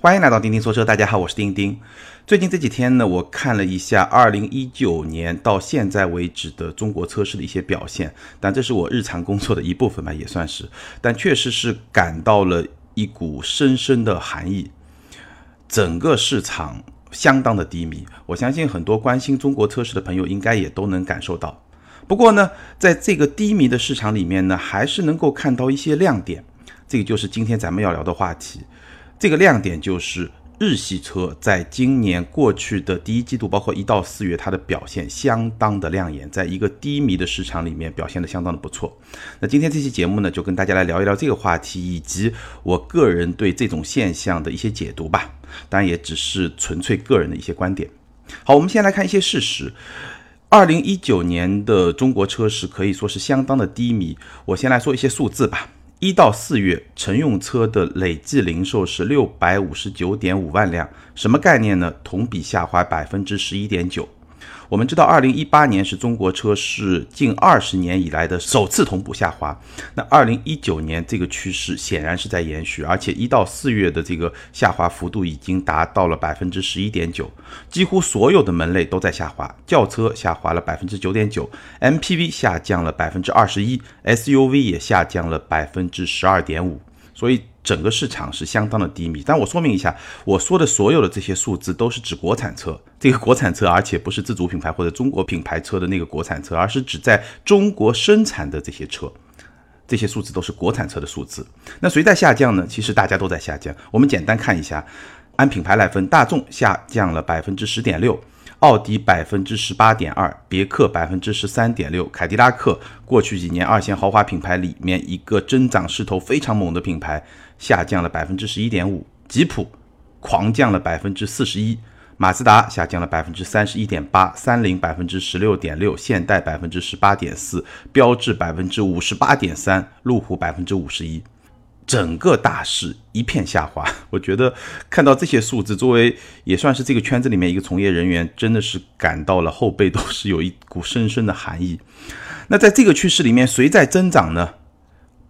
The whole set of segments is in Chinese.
欢迎来到钉钉说车，大家好，我是钉钉。最近这几天呢，我看了一下二零一九年到现在为止的中国车市的一些表现，但这是我日常工作的一部分吧，也算是。但确实是感到了一股深深的寒意，整个市场相当的低迷。我相信很多关心中国车市的朋友应该也都能感受到。不过呢，在这个低迷的市场里面呢，还是能够看到一些亮点。这个就是今天咱们要聊的话题。这个亮点就是日系车在今年过去的第一季度，包括一到四月，它的表现相当的亮眼，在一个低迷的市场里面表现的相当的不错。那今天这期节目呢，就跟大家来聊一聊这个话题，以及我个人对这种现象的一些解读吧。当然，也只是纯粹个人的一些观点。好，我们先来看一些事实。二零一九年的中国车市可以说是相当的低迷。我先来说一些数字吧。一到四月，乘用车的累计零售是六百五十九点五万辆，什么概念呢？同比下滑百分之十一点九。我们知道，二零一八年是中国车市近二十年以来的首次同步下滑。那二零一九年这个趋势显然是在延续，而且一到四月的这个下滑幅度已经达到了百分之十一点九，几乎所有的门类都在下滑。轿车下滑了百分之九点九，MPV 下降了百分之二十一，SUV 也下降了百分之十二点五。所以整个市场是相当的低迷，但我说明一下，我说的所有的这些数字都是指国产车，这个国产车，而且不是自主品牌或者中国品牌车的那个国产车，而是指在中国生产的这些车，这些数字都是国产车的数字。那谁在下降呢？其实大家都在下降。我们简单看一下，按品牌来分，大众下降了百分之十点六。奥迪百分之十八点二，别克百分之十三点六，凯迪拉克过去几年二线豪华品牌里面一个增长势头非常猛的品牌，下降了百分之十一点五，吉普狂降了百分之四十一，马自达下降了百分之三十一点八，三菱百分之十六点六，现代百分之十八点四，标致百分之五十八点三，路虎百分之五十一。整个大势一片下滑，我觉得看到这些数字，作为也算是这个圈子里面一个从业人员，真的是感到了后背都是有一股深深的寒意。那在这个趋势里面，谁在增长呢？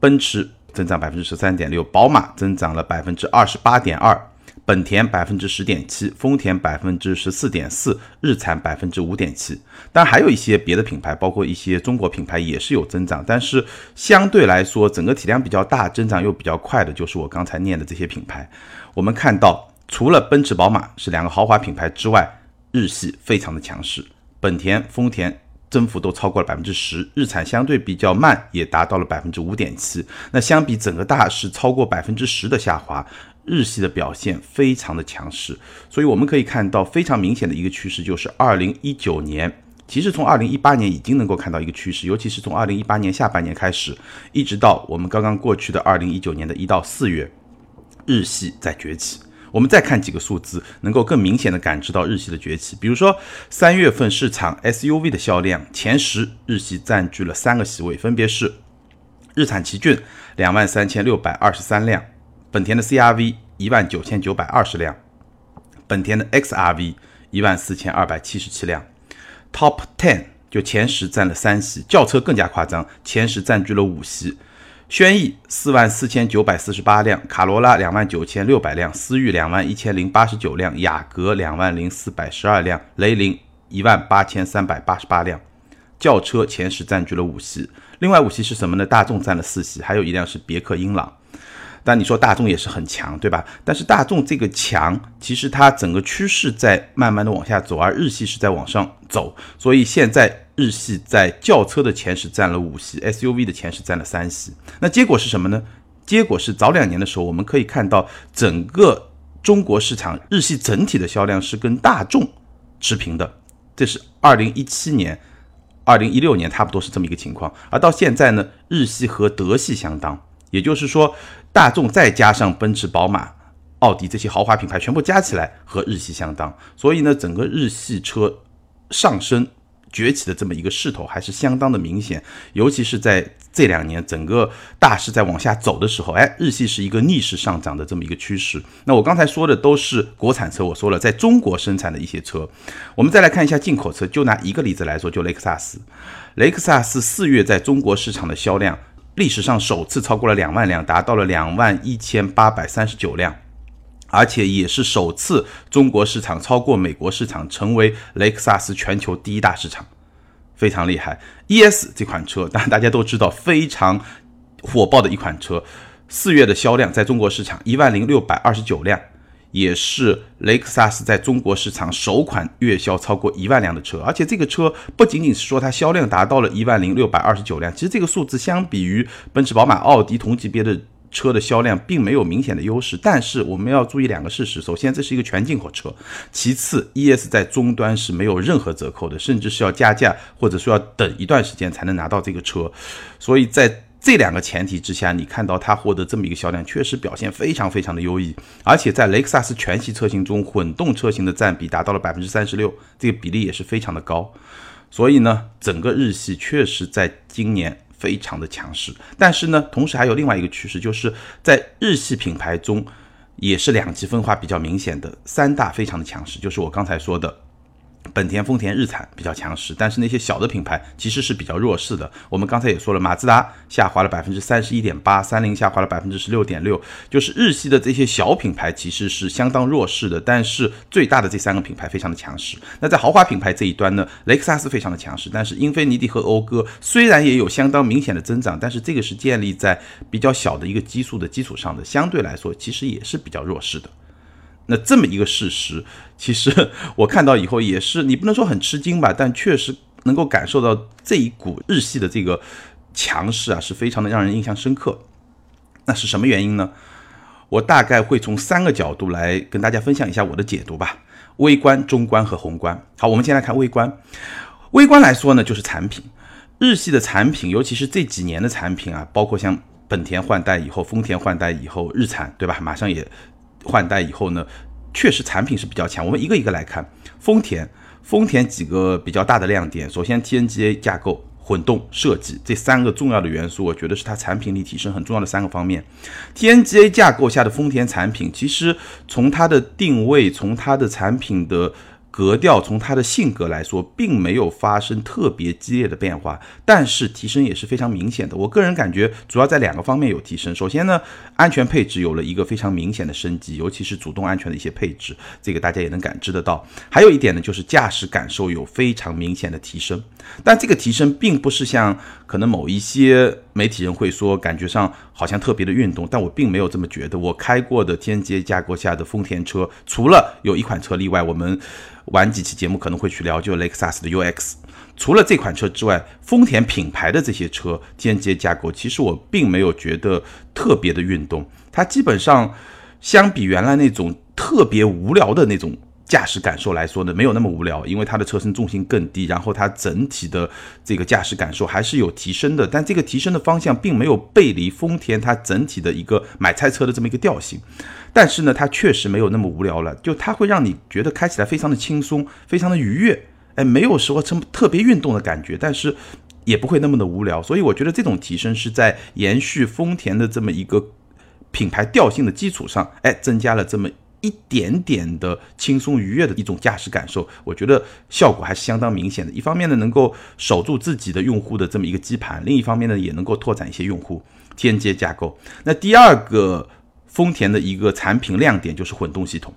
奔驰增长百分之十三点六，宝马增长了百分之二十八点二。本田百分之十点七，丰田百分之十四点四，日产百分之五点七。当然还有一些别的品牌，包括一些中国品牌也是有增长，但是相对来说，整个体量比较大、增长又比较快的，就是我刚才念的这些品牌。我们看到，除了奔驰、宝马是两个豪华品牌之外，日系非常的强势，本田、丰田增幅都超过了百分之十，日产相对比较慢，也达到了百分之五点七。那相比整个大市超过百分之十的下滑。日系的表现非常的强势，所以我们可以看到非常明显的一个趋势，就是二零一九年，其实从二零一八年已经能够看到一个趋势，尤其是从二零一八年下半年开始，一直到我们刚刚过去的二零一九年的一到四月，日系在崛起。我们再看几个数字，能够更明显的感知到日系的崛起。比如说三月份市场 SUV 的销量前十，日系占据了三个席位，分别是日产奇骏两万三千六百二十三辆。本田的 CRV 一万九千九百二十辆，本田的 XRV 一万四千二百七十七辆，Top Ten 就前十占了三席，轿车更加夸张，前十占据了五席。轩逸四万四千九百四十八辆，卡罗拉两万九千六百辆，思域两万一千零八十九辆，雅阁两万零四百十二辆，雷凌一万八千三百八十八辆，轿车前十占据了五席。另外五席是什么呢？大众占了四席，还有一辆是别克英朗。但你说大众也是很强，对吧？但是大众这个强，其实它整个趋势在慢慢的往下走，而日系是在往上走。所以现在日系在轿车的前十占了五席，SUV 的前十占了三席。那结果是什么呢？结果是早两年的时候，我们可以看到整个中国市场日系整体的销量是跟大众持平的，这是二零一七年、二零一六年差不多是这么一个情况。而到现在呢，日系和德系相当。也就是说，大众再加上奔驰、宝马、奥迪这些豪华品牌，全部加起来和日系相当。所以呢，整个日系车上升崛起的这么一个势头还是相当的明显。尤其是在这两年整个大势在往下走的时候，哎，日系是一个逆势上涨的这么一个趋势。那我刚才说的都是国产车，我说了在中国生产的一些车。我们再来看一下进口车，就拿一个例子来说，就雷克萨斯。雷克萨斯四月在中国市场的销量。历史上首次超过了两万辆，达到了两万一千八百三十九辆。而且也是首次中国市场超过美国市场，成为雷克萨斯全球第一大市场，非常厉害。ES 这款车，当然大家都知道非常火爆的一款车，四月的销量在中国市场一万零六百二十九辆。也是雷克萨斯在中国市场首款月销超过一万辆的车，而且这个车不仅仅是说它销量达到了一万零六百二十九辆，其实这个数字相比于奔驰、宝马、奥迪同级别的车的销量并没有明显的优势。但是我们要注意两个事实：首先，这是一个全进口车；其次，ES 在终端是没有任何折扣的，甚至是要加价或者说要等一段时间才能拿到这个车。所以在这两个前提之下，你看到它获得这么一个销量，确实表现非常非常的优异，而且在雷克萨斯全系车型中，混动车型的占比达到了百分之三十六，这个比例也是非常的高。所以呢，整个日系确实在今年非常的强势。但是呢，同时还有另外一个趋势，就是在日系品牌中，也是两极分化比较明显的，三大非常的强势，就是我刚才说的。本田、丰田、日产比较强势，但是那些小的品牌其实是比较弱势的。我们刚才也说了，马自达下滑了百分之三十一点八，三菱下滑了百分之十六点六，就是日系的这些小品牌其实是相当弱势的。但是最大的这三个品牌非常的强势。那在豪华品牌这一端呢，雷克萨斯非常的强势，但是英菲尼迪和讴歌虽然也有相当明显的增长，但是这个是建立在比较小的一个基数的基础上的，相对来说其实也是比较弱势的。那这么一个事实，其实 我看到以后也是，你不能说很吃惊吧，但确实能够感受到这一股日系的这个强势啊，是非常的让人印象深刻。那是什么原因呢？我大概会从三个角度来跟大家分享一下我的解读吧：微观、中观和宏观。好，我们先来看微观。微观来说呢，就是产品，日系的产品，尤其是这几年的产品啊，包括像本田换代以后，丰田换代以后，日产对吧？马上也。换代以后呢，确实产品是比较强。我们一个一个来看，丰田，丰田几个比较大的亮点。首先，TNGA 架构、混动设计这三个重要的元素，我觉得是它产品力提升很重要的三个方面。TNGA 架构下的丰田产品，其实从它的定位，从它的产品的。格调从他的性格来说，并没有发生特别激烈的变化，但是提升也是非常明显的。我个人感觉，主要在两个方面有提升。首先呢，安全配置有了一个非常明显的升级，尤其是主动安全的一些配置，这个大家也能感知得到。还有一点呢，就是驾驶感受有非常明显的提升。但这个提升并不是像可能某一些媒体人会说，感觉上好像特别的运动，但我并没有这么觉得。我开过的天阶架构下的丰田车，除了有一款车例外，我们。晚几期节目可能会去聊，就雷克萨斯的 UX。除了这款车之外，丰田品牌的这些车间接架构，其实我并没有觉得特别的运动。它基本上相比原来那种特别无聊的那种驾驶感受来说呢，没有那么无聊，因为它的车身重心更低，然后它整体的这个驾驶感受还是有提升的。但这个提升的方向并没有背离丰田它整体的一个买菜车的这么一个调性。但是呢，它确实没有那么无聊了，就它会让你觉得开起来非常的轻松，非常的愉悦，哎，没有说成特别运动的感觉，但是也不会那么的无聊，所以我觉得这种提升是在延续丰田的这么一个品牌调性的基础上，哎，增加了这么一点点的轻松愉悦的一种驾驶感受，我觉得效果还是相当明显的。一方面呢，能够守住自己的用户的这么一个基盘，另一方面呢，也能够拓展一些用户。天阶架构，那第二个。丰田的一个产品亮点就是混动系统。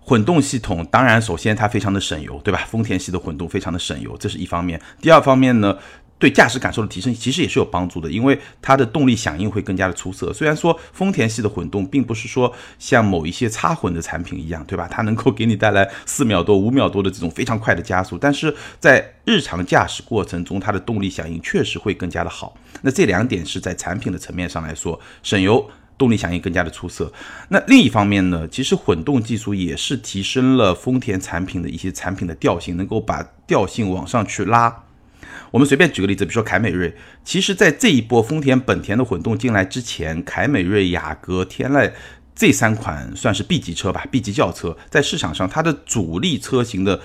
混动系统当然，首先它非常的省油，对吧？丰田系的混动非常的省油，这是一方面。第二方面呢，对驾驶感受的提升其实也是有帮助的，因为它的动力响应会更加的出色。虽然说丰田系的混动并不是说像某一些插混的产品一样，对吧？它能够给你带来四秒多、五秒多的这种非常快的加速，但是在日常驾驶过程中，它的动力响应确实会更加的好。那这两点是在产品的层面上来说，省油。动力响应更加的出色。那另一方面呢，其实混动技术也是提升了丰田产品的一些产品的调性，能够把调性往上去拉。我们随便举个例子，比如说凯美瑞，其实在这一波丰田、本田的混动进来之前，凯美瑞、雅阁、天籁这三款算是 B 级车吧，B 级轿车，在市场上它的主力车型的。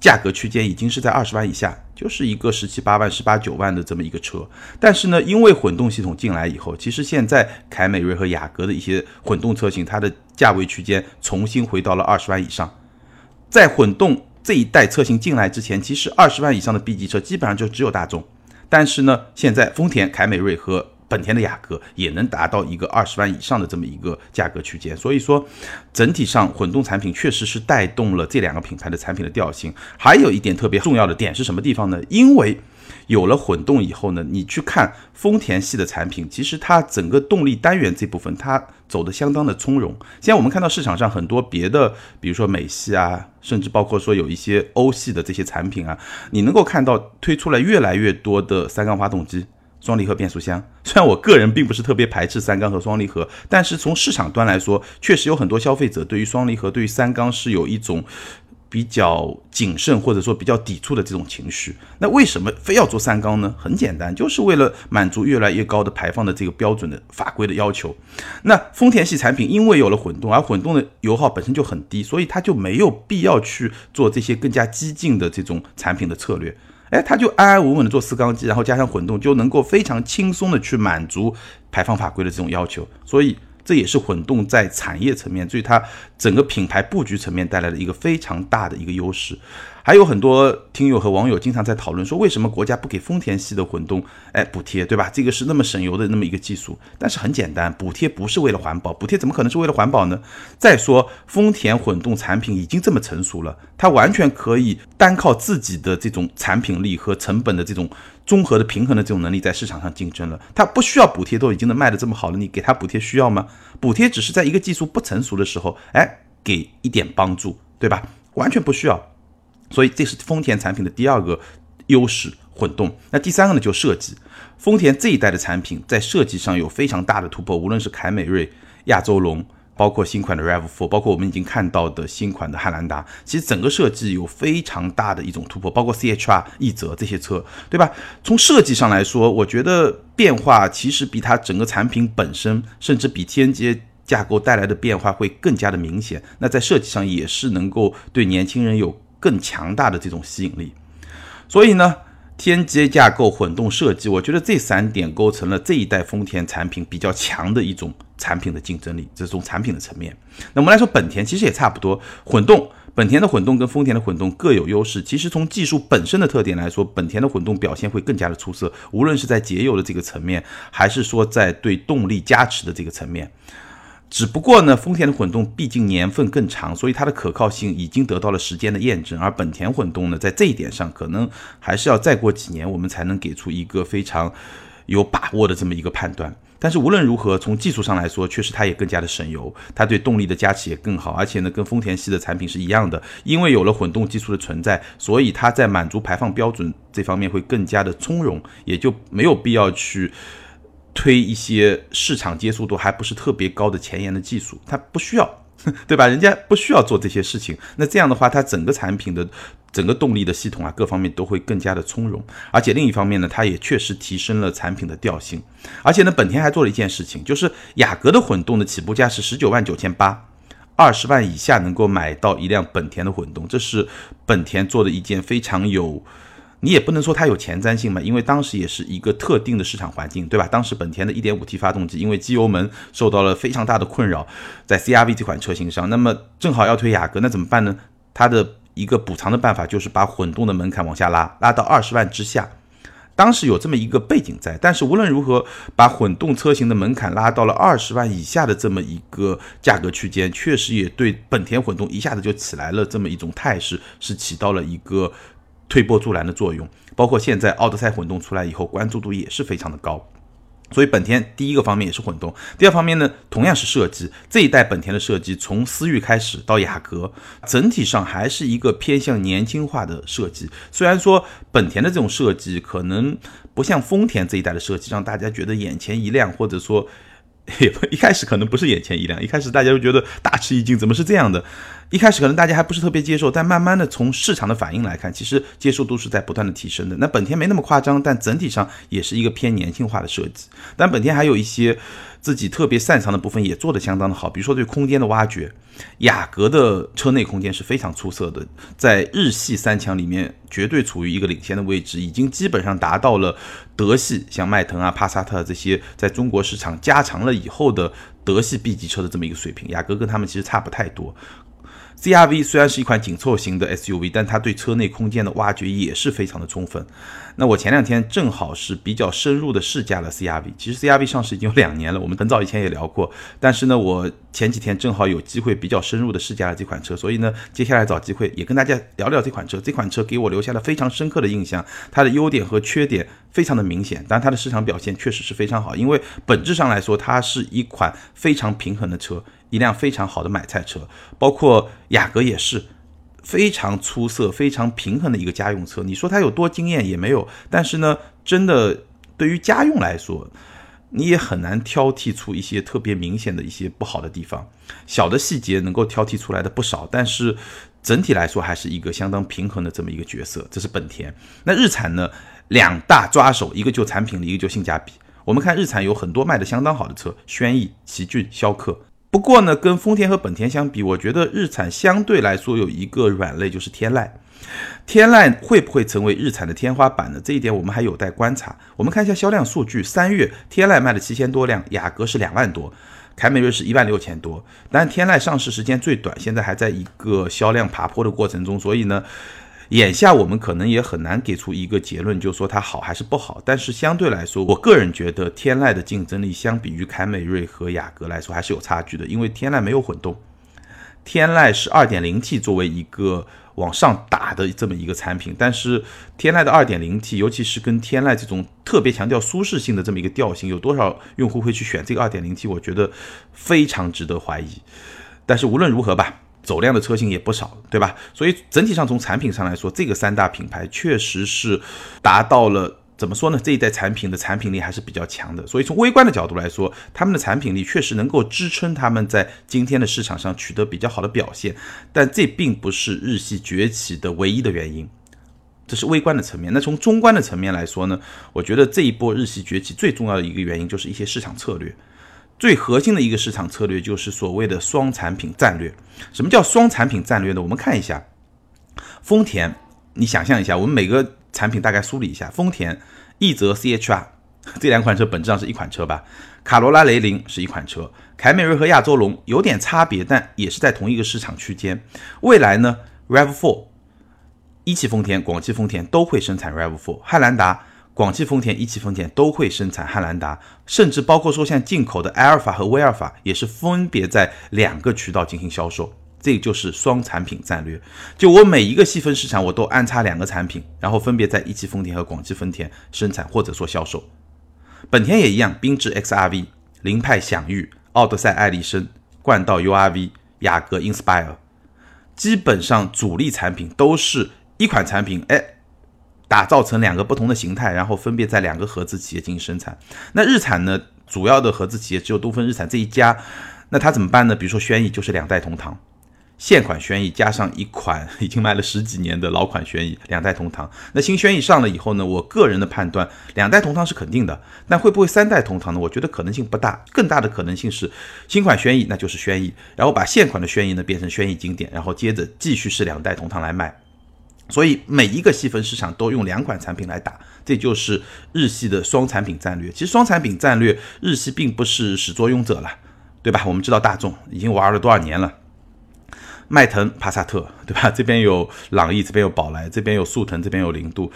价格区间已经是在二十万以下，就是一个十七八万、十八九万的这么一个车。但是呢，因为混动系统进来以后，其实现在凯美瑞和雅阁的一些混动车型，它的价位区间重新回到了二十万以上。在混动这一代车型进来之前，其实二十万以上的 B 级车基本上就只有大众。但是呢，现在丰田凯美瑞和本田的雅阁也能达到一个二十万以上的这么一个价格区间。所以说，整体上混动产品确实是带动了这两个品牌的产品的调性。还有一点特别重要的点是什么地方呢？因为有了混动以后呢，你去看丰田系的产品，其实它整个动力单元这部分它走的相当的从容。现在我们看到市场上很多别的，比如说美系啊，甚至包括说有一些欧系的这些产品啊，你能够看到推出来越来越多的三缸发动机、双离合变速箱。虽然我个人并不是特别排斥三缸和双离合，但是从市场端来说，确实有很多消费者对于双离合、对于三缸是有一种。比较谨慎或者说比较抵触的这种情绪，那为什么非要做三缸呢？很简单，就是为了满足越来越高的排放的这个标准的法规的要求。那丰田系产品因为有了混动，而混动的油耗本身就很低，所以它就没有必要去做这些更加激进的这种产品的策略。哎，它就安安稳稳的做四缸机，然后加上混动，就能够非常轻松的去满足排放法规的这种要求。所以。这也是混动在产业层面，对它整个品牌布局层面带来的一个非常大的一个优势。还有很多听友和网友经常在讨论说，为什么国家不给丰田系的混动哎补贴，对吧？这个是那么省油的那么一个技术，但是很简单，补贴不是为了环保，补贴怎么可能是为了环保呢？再说丰田混动产品已经这么成熟了，它完全可以单靠自己的这种产品力和成本的这种综合的平衡的这种能力在市场上竞争了，它不需要补贴都已经能卖的这么好了，你给它补贴需要吗？补贴只是在一个技术不成熟的时候，哎，给一点帮助，对吧？完全不需要。所以这是丰田产品的第二个优势，混动。那第三个呢，就设计。丰田这一代的产品在设计上有非常大的突破，无论是凯美瑞、亚洲龙，包括新款的 RAV4，包括我们已经看到的新款的汉兰达，其实整个设计有非常大的一种突破，包括 CHR、奕泽这些车，对吧？从设计上来说，我觉得变化其实比它整个产品本身，甚至比 TNGA 架构带来的变化会更加的明显。那在设计上也是能够对年轻人有。更强大的这种吸引力，所以呢，天阶架构、混动设计，我觉得这三点构成了这一代丰田产品比较强的一种产品的竞争力，这种产品的层面。那我们来说本田，其实也差不多，混动，本田的混动跟丰田的混动各有优势。其实从技术本身的特点来说，本田的混动表现会更加的出色，无论是在节油的这个层面，还是说在对动力加持的这个层面。只不过呢，丰田的混动毕竟年份更长，所以它的可靠性已经得到了时间的验证。而本田混动呢，在这一点上可能还是要再过几年，我们才能给出一个非常有把握的这么一个判断。但是无论如何，从技术上来说，确实它也更加的省油，它对动力的加持也更好。而且呢，跟丰田系的产品是一样的，因为有了混动技术的存在，所以它在满足排放标准这方面会更加的从容，也就没有必要去。推一些市场接受度还不是特别高的前沿的技术，它不需要，对吧？人家不需要做这些事情。那这样的话，它整个产品的整个动力的系统啊，各方面都会更加的从容。而且另一方面呢，它也确实提升了产品的调性。而且呢，本田还做了一件事情，就是雅阁的混动的起步价是十九万九千八，二十万以下能够买到一辆本田的混动，这是本田做的一件非常有。你也不能说它有前瞻性嘛，因为当时也是一个特定的市场环境，对吧？当时本田的 1.5T 发动机因为机油门受到了非常大的困扰，在 CRV 这款车型上，那么正好要推雅阁，那怎么办呢？它的一个补偿的办法就是把混动的门槛往下拉，拉到二十万之下。当时有这么一个背景在，但是无论如何，把混动车型的门槛拉到了二十万以下的这么一个价格区间，确实也对本田混动一下子就起来了这么一种态势，是起到了一个。推波助澜的作用，包括现在奥德赛混动出来以后，关注度也是非常的高。所以本田第一个方面也是混动，第二方面呢，同样是设计。这一代本田的设计，从思域开始到雅阁，整体上还是一个偏向年轻化的设计。虽然说本田的这种设计可能不像丰田这一代的设计，让大家觉得眼前一亮，或者说 也不一开始可能不是眼前一亮，一开始大家都觉得大吃一惊，怎么是这样的？一开始可能大家还不是特别接受，但慢慢的从市场的反应来看，其实接受度是在不断的提升的。那本田没那么夸张，但整体上也是一个偏年轻化的设计。但本田还有一些自己特别擅长的部分，也做得相当的好，比如说对空间的挖掘。雅阁的车内空间是非常出色的，在日系三强里面绝对处于一个领先的位置，已经基本上达到了德系像迈腾啊、帕萨特这些在中国市场加长了以后的德系 B 级车的这么一个水平。雅阁跟他们其实差不太多。CRV 虽然是一款紧凑型的 SUV，但它对车内空间的挖掘也是非常的充分。那我前两天正好是比较深入的试驾了 CRV，其实 CRV 上市已经有两年了，我们很早以前也聊过。但是呢，我前几天正好有机会比较深入的试驾了这款车，所以呢，接下来找机会也跟大家聊聊这款车。这款车给我留下了非常深刻的印象，它的优点和缺点非常的明显，但它的市场表现确实是非常好，因为本质上来说，它是一款非常平衡的车。一辆非常好的买菜车，包括雅阁也是非常出色、非常平衡的一个家用车。你说它有多惊艳也没有，但是呢，真的对于家用来说，你也很难挑剔出一些特别明显的一些不好的地方。小的细节能够挑剔出来的不少，但是整体来说还是一个相当平衡的这么一个角色。这是本田。那日产呢？两大抓手，一个就产品力，一个就性价比。我们看日产有很多卖的相当好的车，轩逸、奇骏、逍客。不过呢，跟丰田和本田相比，我觉得日产相对来说有一个软肋，就是天籁。天籁会不会成为日产的天花板呢？这一点我们还有待观察。我们看一下销量数据，三月天籁卖了七千多辆，雅阁是两万多，凯美瑞是一万六千多。但天籁上市时间最短，现在还在一个销量爬坡的过程中，所以呢。眼下我们可能也很难给出一个结论，就说它好还是不好。但是相对来说，我个人觉得天籁的竞争力相比于凯美瑞和雅阁来说还是有差距的，因为天籁没有混动，天籁是 2.0T 作为一个往上打的这么一个产品。但是天籁的 2.0T，尤其是跟天籁这种特别强调舒适性的这么一个调性，有多少用户会去选这个 2.0T？我觉得非常值得怀疑。但是无论如何吧。走量的车型也不少，对吧？所以整体上从产品上来说，这个三大品牌确实是达到了怎么说呢？这一代产品的产品力还是比较强的。所以从微观的角度来说，他们的产品力确实能够支撑他们在今天的市场上取得比较好的表现。但这并不是日系崛起的唯一的原因，这是微观的层面。那从中观的层面来说呢？我觉得这一波日系崛起最重要的一个原因就是一些市场策略。最核心的一个市场策略就是所谓的双产品战略。什么叫双产品战略呢？我们看一下，丰田，你想象一下，我们每个产品大概梳理一下。丰田奕泽 CHR 这两款车本质上是一款车吧？卡罗拉雷凌是一款车，凯美瑞和亚洲龙有点差别，但也是在同一个市场区间。未来呢，RAV4，一汽丰田、广汽丰田都会生产 RAV4，汉兰达。广汽丰田、一汽丰田都会生产汉兰达，甚至包括说像进口的埃尔法和威尔法也是分别在两个渠道进行销售，这就是双产品战略。就我每一个细分市场我都安插两个产品，然后分别在一汽丰田和广汽丰田生产或者说销售。本田也一样，缤智 XRV、凌派享域、奥德赛艾力绅、冠道 URV、雅阁 Inspire，基本上主力产品都是一款产品，哎。打造成两个不同的形态，然后分别在两个合资企业进行生产。那日产呢？主要的合资企业只有东风日产这一家，那它怎么办呢？比如说轩逸就是两代同堂，现款轩逸加上一款已经卖了十几年的老款轩逸，两代同堂。那新轩逸上了以后呢？我个人的判断，两代同堂是肯定的。那会不会三代同堂呢？我觉得可能性不大，更大的可能性是新款轩逸那就是轩逸，然后把现款的轩逸呢变成轩逸经典，然后接着继续是两代同堂来卖。所以每一个细分市场都用两款产品来打，这就是日系的双产品战略。其实双产品战略，日系并不是始作俑者了，对吧？我们知道大众已经玩了多少年了，迈腾、帕萨特，对吧？这边有朗逸，这边有宝来，这边有速腾，这边有零度，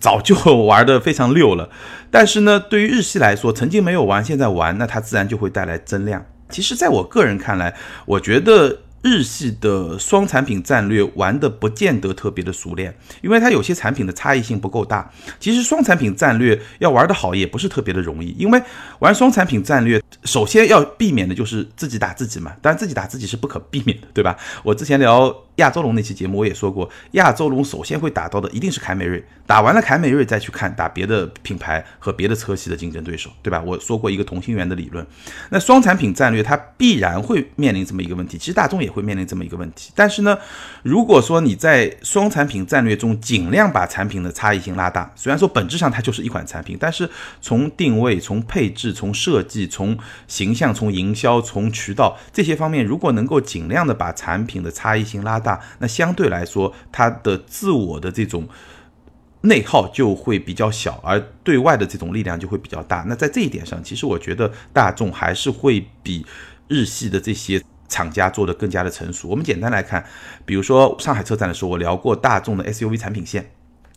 早就玩的非常溜了。但是呢，对于日系来说，曾经没有玩，现在玩，那它自然就会带来增量。其实，在我个人看来，我觉得。日系的双产品战略玩的不见得特别的熟练，因为它有些产品的差异性不够大。其实双产品战略要玩得好也不是特别的容易，因为玩双产品战略，首先要避免的就是自己打自己嘛。当然自己打自己是不可避免的，对吧？我之前聊亚洲龙那期节目我也说过，亚洲龙首先会打到的一定是凯美瑞，打完了凯美瑞再去看打别的品牌和别的车系的竞争对手，对吧？我说过一个同心圆的理论，那双产品战略它必然会面临这么一个问题。其实大众也。也会面临这么一个问题，但是呢，如果说你在双产品战略中尽量把产品的差异性拉大，虽然说本质上它就是一款产品，但是从定位、从配置、从设计、从形象、从营销、从渠道这些方面，如果能够尽量的把产品的差异性拉大，那相对来说它的自我的这种内耗就会比较小，而对外的这种力量就会比较大。那在这一点上，其实我觉得大众还是会比日系的这些。厂家做的更加的成熟。我们简单来看，比如说上海车展的时候，我聊过大众的 SUV 产品线。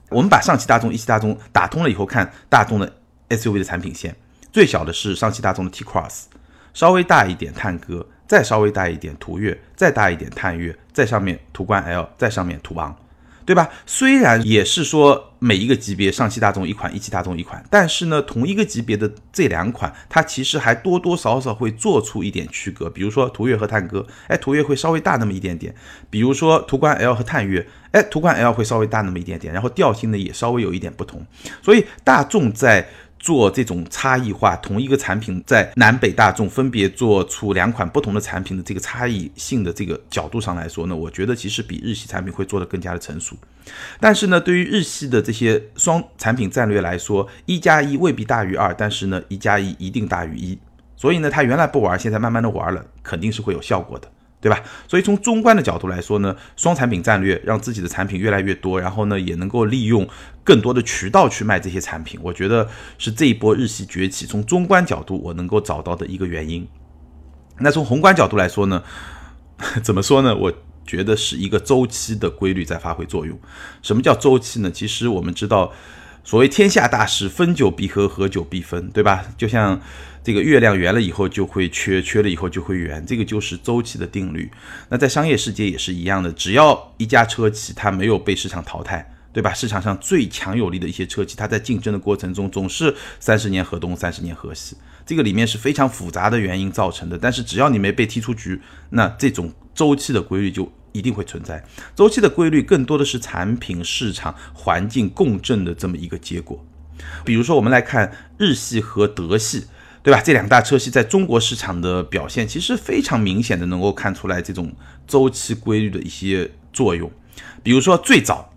我们把上汽大众、一汽大众打通了以后，看大众的 SUV 的产品线，最小的是上汽大众的 T Cross，稍微大一点探歌，再稍微大一点途岳，再大一点探岳，再上面途观 L，再上面途昂。对吧？虽然也是说每一个级别上汽大众一款，一汽大众一款，但是呢，同一个级别的这两款，它其实还多多少少会做出一点区隔。比如说途岳和探歌，哎，途岳会稍微大那么一点点；比如说途观 L 和探岳，哎，途观 L 会稍微大那么一点点。然后调性呢也稍微有一点不同。所以大众在。做这种差异化，同一个产品在南北大众分别做出两款不同的产品的这个差异性的这个角度上来说呢，我觉得其实比日系产品会做得更加的成熟。但是呢，对于日系的这些双产品战略来说，一加一未必大于二，但是呢，一加一一定大于一。所以呢，他原来不玩，现在慢慢的玩了，肯定是会有效果的。对吧？所以从中观的角度来说呢，双产品战略让自己的产品越来越多，然后呢，也能够利用更多的渠道去卖这些产品。我觉得是这一波日系崛起，从中观角度我能够找到的一个原因。那从宏观角度来说呢，怎么说呢？我觉得是一个周期的规律在发挥作用。什么叫周期呢？其实我们知道，所谓天下大势，分久必合，合久必分，对吧？就像。这个月亮圆了以后就会缺，缺了以后就会圆，这个就是周期的定律。那在商业世界也是一样的，只要一家车企它没有被市场淘汰，对吧？市场上最强有力的一些车企，它在竞争的过程中总是三十年河东，三十年河西，这个里面是非常复杂的原因造成的。但是只要你没被踢出局，那这种周期的规律就一定会存在。周期的规律更多的是产品、市场、环境共振的这么一个结果。比如说，我们来看日系和德系。对吧？这两大车系在中国市场的表现，其实非常明显的能够看出来这种周期规律的一些作用。比如说，最早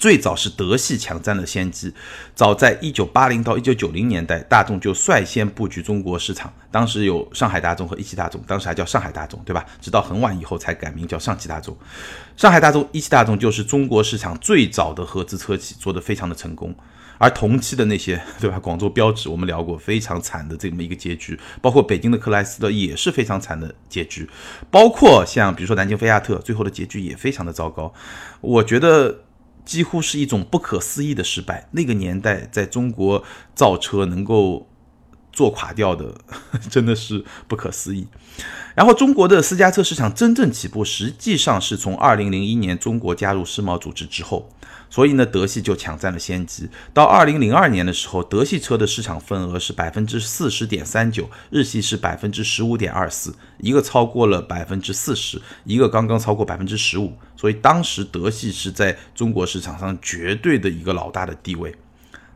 最早是德系抢占了先机，早在一九八零到一九九零年代，大众就率先布局中国市场。当时有上海大众和一汽大众，当时还叫上海大众，对吧？直到很晚以后才改名叫上汽大众。上海大众、一汽大众就是中国市场最早的合资车企，做得非常的成功。而同期的那些，对吧？广州标致，我们聊过非常惨的这么一个结局，包括北京的克莱斯勒也是非常惨的结局，包括像比如说南京菲亚特，最后的结局也非常的糟糕。我觉得几乎是一种不可思议的失败。那个年代在中国造车能够做垮掉的，真的是不可思议。然后中国的私家车市场真正起步，实际上是从二零零一年中国加入世贸组织之后。所以呢，德系就抢占了先机。到二零零二年的时候，德系车的市场份额是百分之四十点三九，日系是百分之十五点二四，一个超过了百分之四十，一个刚刚超过百分之十五。所以当时德系是在中国市场上绝对的一个老大的地位。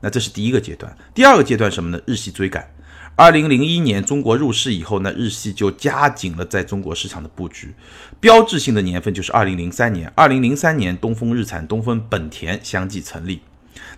那这是第一个阶段。第二个阶段什么呢？日系追赶。二零零一年中国入市以后呢，日系就加紧了在中国市场的布局。标志性的年份就是二零零三年。二零零三年，东风日产、东风本田相继成立。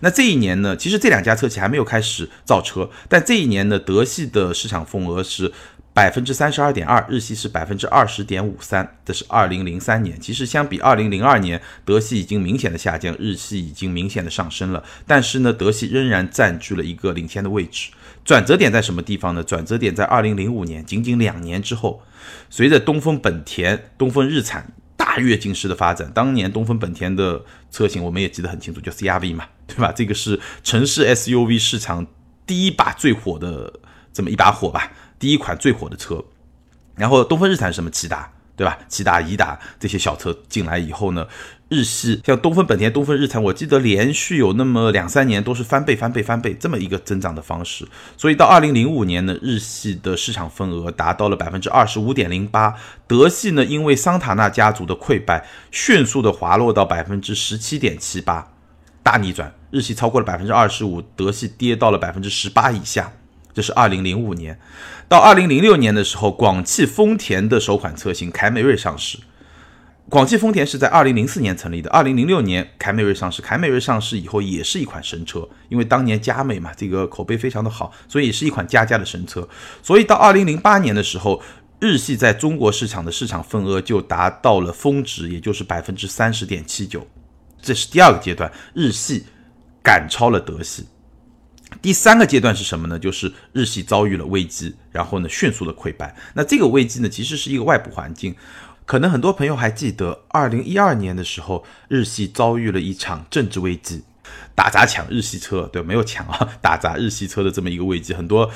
那这一年呢，其实这两家车企还没有开始造车，但这一年呢，德系的市场份额是。百分之三十二点二，日系是百分之二十点五三，这是二零零三年。其实相比二零零二年，德系已经明显的下降，日系已经明显的上升了。但是呢，德系仍然占据了一个领先的位置。转折点在什么地方呢？转折点在二零零五年，仅仅两年之后，随着东风本田、东风日产大跃进式的发展，当年东风本田的车型我们也记得很清楚，叫 CRV 嘛，对吧？这个是城市 SUV 市场第一把最火的这么一把火吧。第一款最火的车，然后东风日产什么骐达，对吧？骐达、颐达这些小车进来以后呢，日系像东风本田、东风日产，我记得连续有那么两三年都是翻倍、翻倍、翻倍这么一个增长的方式。所以到二零零五年呢，日系的市场份额达到了百分之二十五点零八，德系呢因为桑塔纳家族的溃败，迅速的滑落到百分之十七点七八，大逆转，日系超过了百分之二十五，德系跌到了百分之十八以下。这是二零零五年，到二零零六年的时候，广汽丰田的首款车型凯美瑞上市。广汽丰田是在二零零四年成立的，二零零六年凯美瑞上市。凯美瑞上市以后也是一款神车，因为当年佳美嘛，这个口碑非常的好，所以也是一款加价的神车。所以到二零零八年的时候，日系在中国市场的市场份额就达到了峰值，也就是百分之三十点七九。这是第二个阶段，日系赶超了德系。第三个阶段是什么呢？就是日系遭遇了危机，然后呢迅速的溃败。那这个危机呢，其实是一个外部环境。可能很多朋友还记得，二零一二年的时候，日系遭遇了一场政治危机，打砸抢日系车，对，没有抢啊，打砸日系车的这么一个危机，很多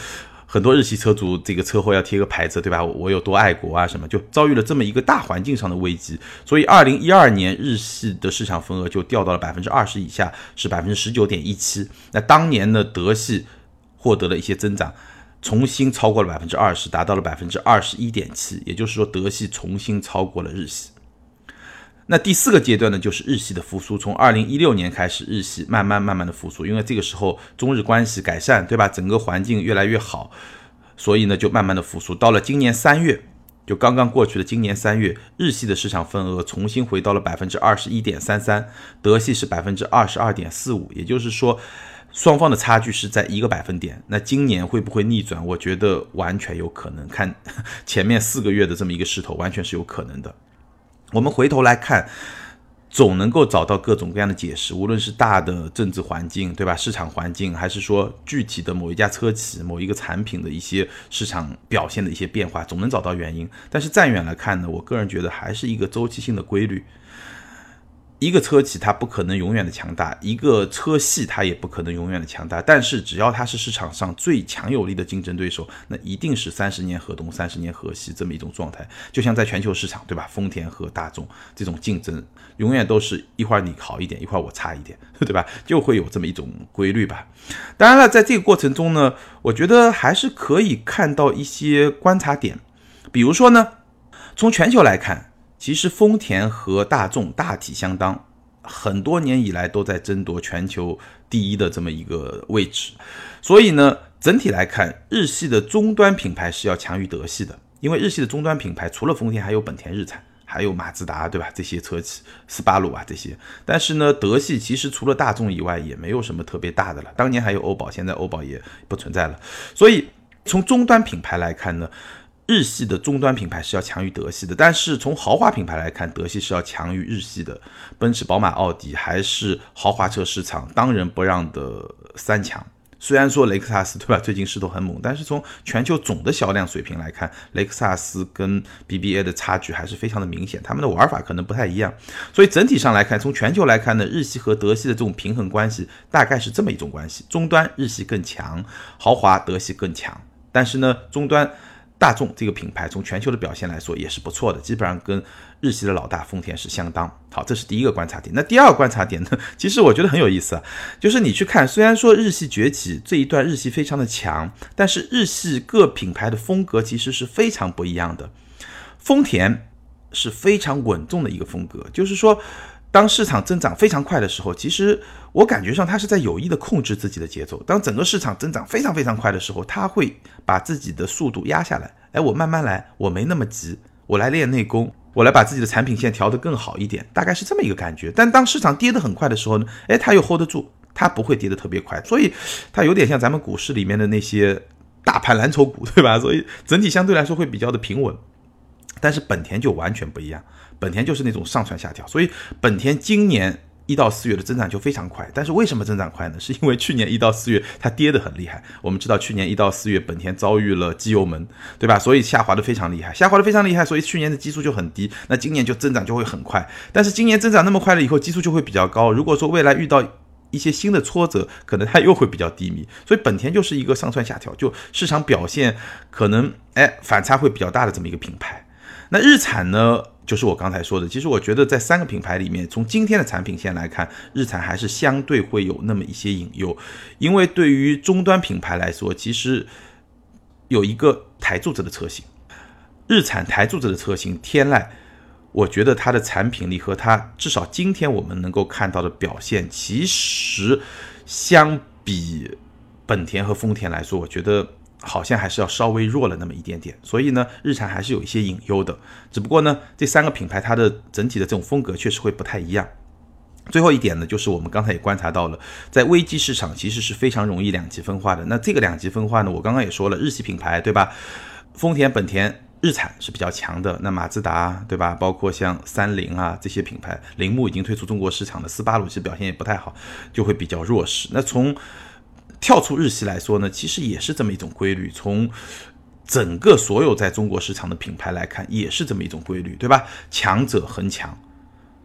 很多日系车主这个车后要贴个牌子，对吧？我有多爱国啊，什么就遭遇了这么一个大环境上的危机，所以二零一二年日系的市场份额就掉到了百分之二十以下，是百分之十九点一七。那当年呢，德系获得了一些增长。重新超过了百分之二十，达到了百分之二十一点七，也就是说德系重新超过了日系。那第四个阶段呢，就是日系的复苏。从二零一六年开始，日系慢慢慢慢的复苏，因为这个时候中日关系改善，对吧？整个环境越来越好，所以呢就慢慢的复苏。到了今年三月，就刚刚过去的今年三月，日系的市场份额重新回到了百分之二十一点三三，德系是百分之二十二点四五，也就是说。双方的差距是在一个百分点，那今年会不会逆转？我觉得完全有可能。看 前面四个月的这么一个势头，完全是有可能的。我们回头来看，总能够找到各种各样的解释，无论是大的政治环境，对吧？市场环境，还是说具体的某一家车企、某一个产品的一些市场表现的一些变化，总能找到原因。但是站远来看呢，我个人觉得还是一个周期性的规律。一个车企它不可能永远的强大，一个车系它也不可能永远的强大。但是只要它是市场上最强有力的竞争对手，那一定是三十年河东，三十年河西这么一种状态。就像在全球市场，对吧？丰田和大众这种竞争，永远都是一会儿你好一点，一会儿我差一点，对吧？就会有这么一种规律吧。当然了，在这个过程中呢，我觉得还是可以看到一些观察点，比如说呢，从全球来看。其实丰田和大众大体相当，很多年以来都在争夺全球第一的这么一个位置。所以呢，整体来看，日系的终端品牌是要强于德系的，因为日系的终端品牌除了丰田，还有本田、日产，还有马自达，对吧？这些车企，斯巴鲁啊这些。但是呢，德系其实除了大众以外，也没有什么特别大的了。当年还有欧宝，现在欧宝也不存在了。所以从终端品牌来看呢。日系的终端品牌是要强于德系的，但是从豪华品牌来看，德系是要强于日系的。奔驰、宝马、奥迪还是豪华车市场当仁不让的三强。虽然说雷克萨斯对吧，最近势头很猛，但是从全球总的销量水平来看，雷克萨斯跟 BBA 的差距还是非常的明显，他们的玩法可能不太一样。所以整体上来看，从全球来看呢，日系和德系的这种平衡关系大概是这么一种关系：终端日系更强，豪华德系更强。但是呢，终端。大众这个品牌从全球的表现来说也是不错的，基本上跟日系的老大丰田是相当好。这是第一个观察点。那第二个观察点呢？其实我觉得很有意思啊，就是你去看，虽然说日系崛起这一段日系非常的强，但是日系各品牌的风格其实是非常不一样的。丰田是非常稳重的一个风格，就是说。当市场增长非常快的时候，其实我感觉上它是在有意的控制自己的节奏。当整个市场增长非常非常快的时候，它会把自己的速度压下来。哎，我慢慢来，我没那么急，我来练内功，我来把自己的产品线调得更好一点，大概是这么一个感觉。但当市场跌得很快的时候呢，哎，它又 hold 得住，它不会跌得特别快，所以它有点像咱们股市里面的那些大盘蓝筹股，对吧？所以整体相对来说会比较的平稳。但是本田就完全不一样。本田就是那种上蹿下跳，所以本田今年一到四月的增长就非常快。但是为什么增长快呢？是因为去年一到四月它跌得很厉害。我们知道去年一到四月本田遭遇了机油门，对吧？所以下滑的非常厉害，下滑的非常厉害，所以去年的基数就很低。那今年就增长就会很快。但是今年增长那么快了以后，基数就会比较高。如果说未来遇到一些新的挫折，可能它又会比较低迷。所以本田就是一个上蹿下跳，就市场表现可能哎反差会比较大的这么一个品牌。那日产呢？就是我刚才说的，其实我觉得在三个品牌里面，从今天的产品线来看，日产还是相对会有那么一些隐忧，因为对于终端品牌来说，其实有一个台柱子的车型，日产台柱子的车型天籁，我觉得它的产品力和它至少今天我们能够看到的表现，其实相比本田和丰田来说，我觉得。好像还是要稍微弱了那么一点点，所以呢，日产还是有一些隐忧的。只不过呢，这三个品牌它的整体的这种风格确实会不太一样。最后一点呢，就是我们刚才也观察到了，在危机市场其实是非常容易两极分化的。那这个两极分化呢，我刚刚也说了，日系品牌对吧？丰田、本田、日产是比较强的。那马自达对吧？包括像三菱啊这些品牌，铃木已经退出中国市场的，斯巴鲁其实表现也不太好，就会比较弱势。那从跳出日系来说呢，其实也是这么一种规律。从整个所有在中国市场的品牌来看，也是这么一种规律，对吧？强者恒强，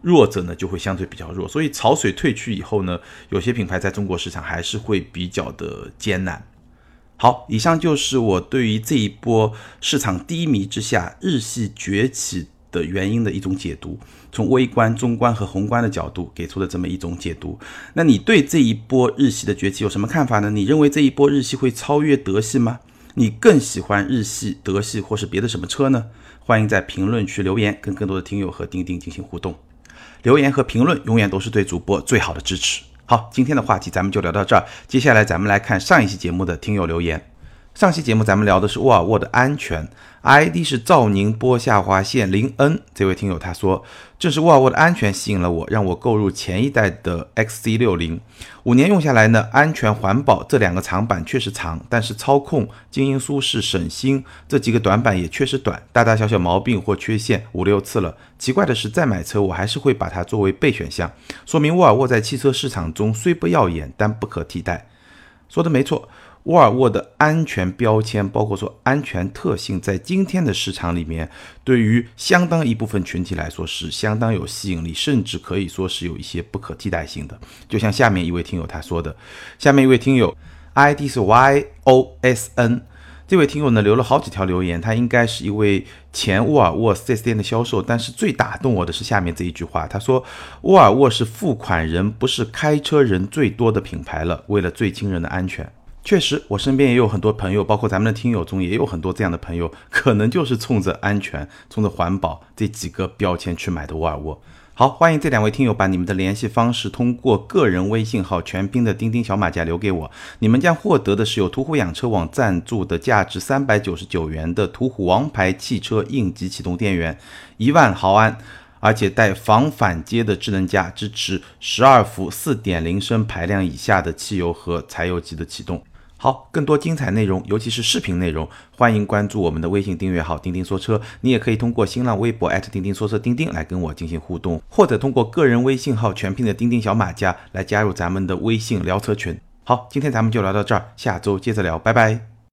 弱者呢就会相对比较弱。所以潮水退去以后呢，有些品牌在中国市场还是会比较的艰难。好，以上就是我对于这一波市场低迷之下日系崛起的原因的一种解读，从微观、中观和宏观的角度给出的这么一种解读。那你对这一波日系的崛起有什么看法呢？你认为这一波日系会超越德系吗？你更喜欢日系、德系或是别的什么车呢？欢迎在评论区留言，跟更多的听友和钉钉进行互动。留言和评论永远都是对主播最好的支持。好，今天的话题咱们就聊到这儿。接下来咱们来看上一期节目的听友留言。上期节目咱们聊的是沃尔沃的安全，ID 是赵宁波下划线零 N 这位听友他说，正是沃尔沃的安全吸引了我，让我购入前一代的 XC60。五年用下来呢，安全环保这两个长板确实长，但是操控、经营舒适、省心这几个短板也确实短，大大小小毛病或缺陷五六次了。奇怪的是，再买车我还是会把它作为备选项，说明沃尔沃在汽车市场中虽不耀眼，但不可替代。说的没错。沃尔沃的安全标签，包括说安全特性，在今天的市场里面，对于相当一部分群体来说是相当有吸引力，甚至可以说是有一些不可替代性的。就像下面一位听友他说的，下面一位听友 ID 是 YOSN，这位听友呢留了好几条留言，他应该是一位前沃尔沃 4S 店的销售，但是最打动我的是下面这一句话，他说沃尔沃是付款人不是开车人最多的品牌了，为了最亲人的安全。确实，我身边也有很多朋友，包括咱们的听友中也有很多这样的朋友，可能就是冲着安全、冲着环保这几个标签去买的沃尔沃。好，欢迎这两位听友把你们的联系方式通过个人微信号全拼的钉钉小马甲留给我，你们将获得的是由途虎养车网赞助的价值三百九十九元的途虎王牌汽车应急启动电源，一万毫安。而且带防反接的智能加，支持十二伏四点零升排量以下的汽油和柴油机的启动。好，更多精彩内容，尤其是视频内容，欢迎关注我们的微信订阅号“钉钉说车”。你也可以通过新浪微博钉钉说车钉钉来跟我进行互动，或者通过个人微信号全拼的钉钉小马甲来加入咱们的微信聊车群。好，今天咱们就聊到这儿，下周接着聊，拜拜。